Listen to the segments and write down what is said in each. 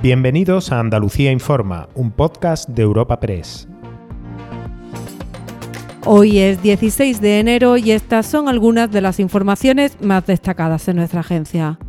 Bienvenidos a Andalucía Informa, un podcast de Europa Press. Hoy es 16 de enero y estas son algunas de las informaciones más destacadas en nuestra agencia.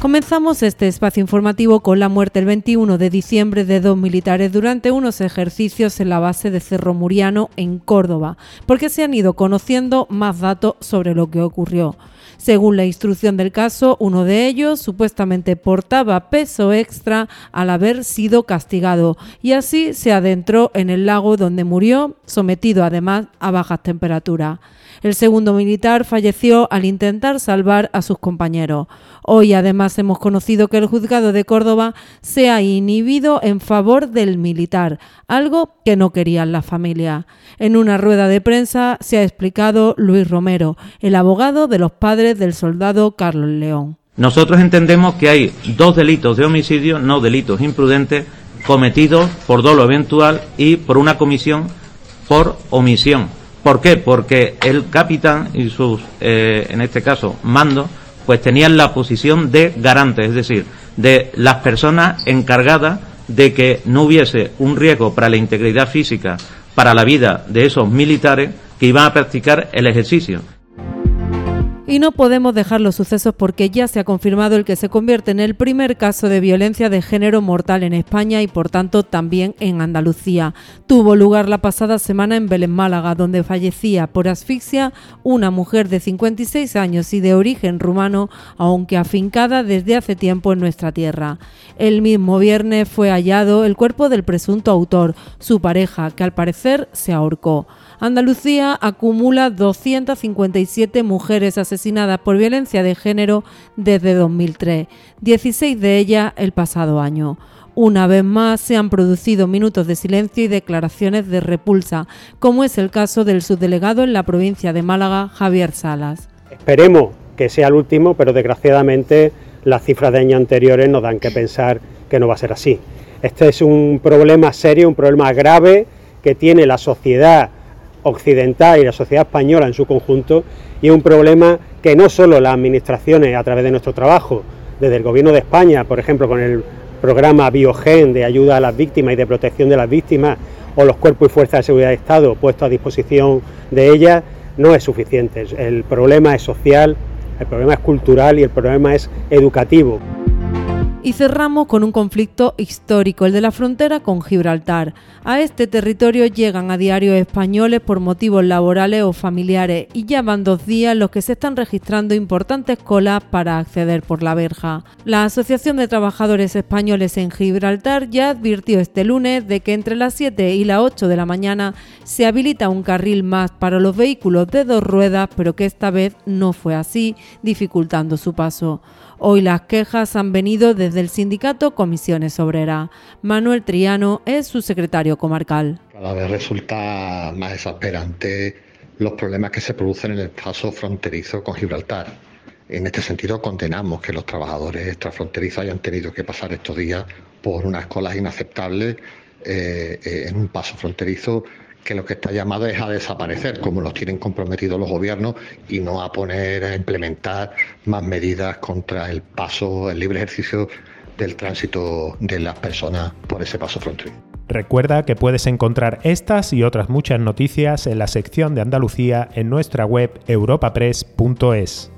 Comenzamos este espacio informativo con la muerte el 21 de diciembre de dos militares durante unos ejercicios en la base de Cerro Muriano en Córdoba, porque se han ido conociendo más datos sobre lo que ocurrió. Según la instrucción del caso, uno de ellos supuestamente portaba peso extra al haber sido castigado y así se adentró en el lago donde murió, sometido además a bajas temperaturas. El segundo militar falleció al intentar salvar a sus compañeros. Hoy además hemos conocido que el juzgado de Córdoba se ha inhibido en favor del militar, algo que no querían la familia. En una rueda de prensa se ha explicado Luis Romero, el abogado de los padres del soldado Carlos León. Nosotros entendemos que hay dos delitos de homicidio, no delitos imprudentes, cometidos por dolo eventual y por una comisión por omisión. ¿Por qué? Porque el capitán y sus, eh, en este caso, mandos, pues tenían la posición de garantes, es decir, de las personas encargadas de que no hubiese un riesgo para la integridad física, para la vida de esos militares que iban a practicar el ejercicio. Y no podemos dejar los sucesos porque ya se ha confirmado el que se convierte en el primer caso de violencia de género mortal en España y por tanto también en Andalucía. Tuvo lugar la pasada semana en Belén, Málaga, donde fallecía por asfixia una mujer de 56 años y de origen rumano, aunque afincada desde hace tiempo en nuestra tierra. El mismo viernes fue hallado el cuerpo del presunto autor, su pareja, que al parecer se ahorcó. Andalucía acumula 257 mujeres asesinadas por violencia de género desde 2003, 16 de ellas el pasado año. Una vez más se han producido minutos de silencio y declaraciones de repulsa, como es el caso del subdelegado en la provincia de Málaga, Javier Salas. Esperemos que sea el último, pero desgraciadamente las cifras de años anteriores nos dan que pensar que no va a ser así. Este es un problema serio, un problema grave que tiene la sociedad occidental y la sociedad española en su conjunto y es un problema que no solo las administraciones a través de nuestro trabajo, desde el Gobierno de España, por ejemplo, con el programa Biogen de ayuda a las víctimas y de protección de las víctimas, o los cuerpos y fuerzas de seguridad de Estado puestos a disposición de ellas, no es suficiente. El problema es social, el problema es cultural y el problema es educativo. Y cerramos con un conflicto histórico, el de la frontera con Gibraltar. A este territorio llegan a diario españoles por motivos laborales o familiares y ya van dos días los que se están registrando importantes colas para acceder por la verja. La Asociación de Trabajadores Españoles en Gibraltar ya advirtió este lunes de que entre las 7 y las 8 de la mañana se habilita un carril más para los vehículos de dos ruedas, pero que esta vez no fue así, dificultando su paso. Hoy las quejas han venido desde el sindicato Comisiones Obreras. Manuel Triano es su secretario comarcal. Cada vez resulta más exasperante los problemas que se producen en el paso fronterizo con Gibraltar. En este sentido, condenamos que los trabajadores extrafronterizos hayan tenido que pasar estos días por unas colas inaceptables eh, eh, en un paso fronterizo que lo que está llamado es a desaparecer, como los tienen comprometidos los gobiernos, y no a poner a implementar más medidas contra el paso, el libre ejercicio del tránsito de las personas por ese paso fronterizo. Recuerda que puedes encontrar estas y otras muchas noticias en la sección de Andalucía en nuestra web europapress.es.